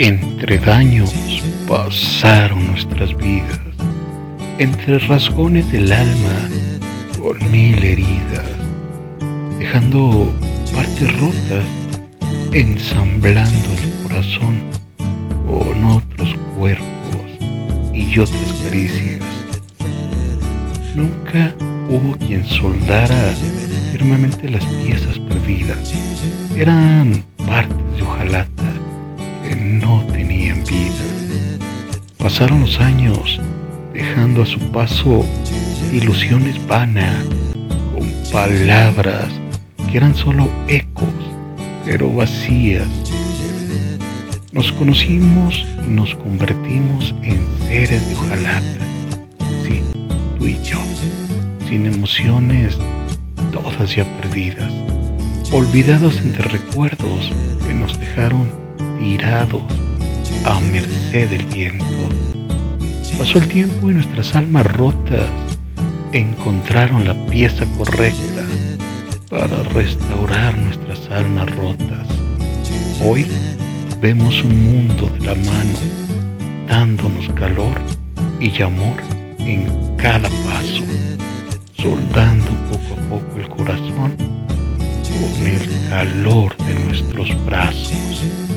Entre daños pasaron nuestras vidas, entre rasgones del alma con mil heridas, dejando partes rotas, ensamblando el corazón con otros cuerpos y otras caricias. Nunca hubo quien soldara firmemente las piezas perdidas. Eran partes de que no tenían vida. Pasaron los años dejando a su paso ilusiones vanas con palabras que eran solo ecos, pero vacías. Nos conocimos y nos convertimos en seres de hojalata. Sí, tú y yo, sin emociones, todas ya perdidas, olvidados entre recuerdos que nos dejaron tirados a merced del viento. Pasó el tiempo y nuestras almas rotas encontraron la pieza correcta para restaurar nuestras almas rotas. Hoy vemos un mundo de la mano, dándonos calor y amor en cada paso, soldando poco a poco el corazón con el calor de nuestros brazos.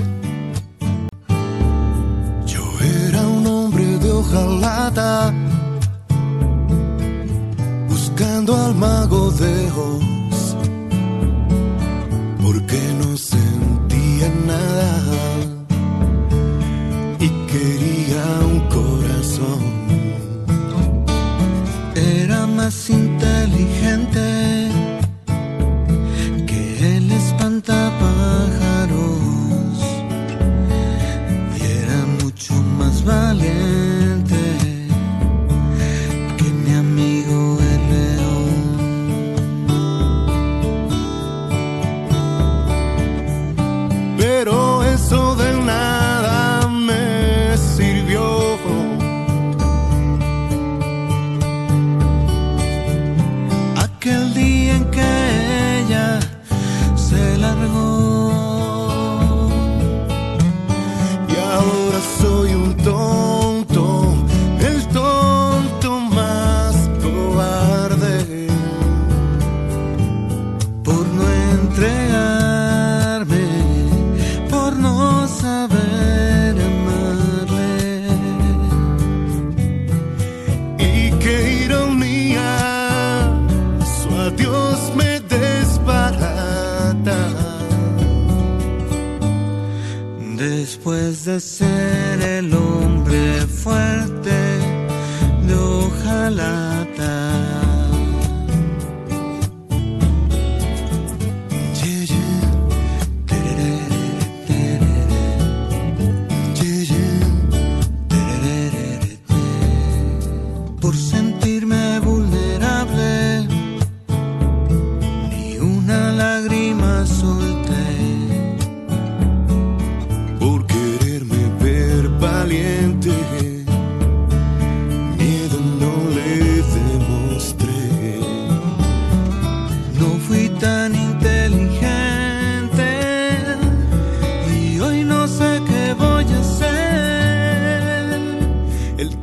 Hojalata, buscando al mago de Oz, porque no sentía Y qué ironía, su adiós me desbarata. Después de ser el hombre fuerte hojalata.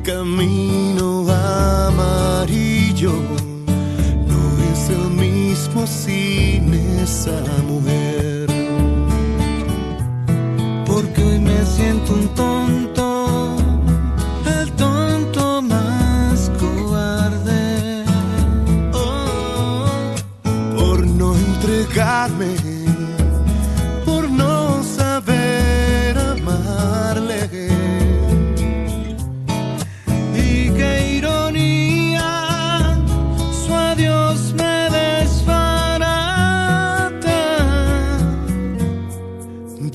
Camino amarillo no es el mismo sin esa mujer. Porque hoy me siento un tonto, el tonto más cobarde, Oh, por no entregarme,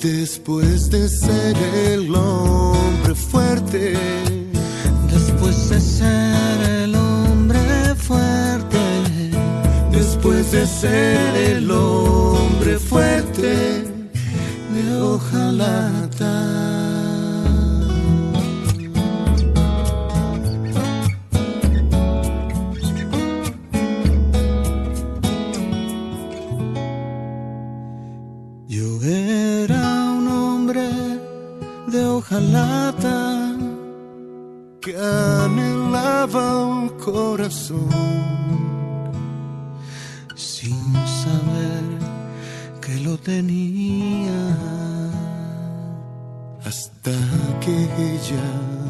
Después de ser el hombre fuerte, después de ser el hombre fuerte, después de ser el hombre fuerte de hojalata. Hojalata que anhelaba un corazón sin saber que lo tenía hasta que ella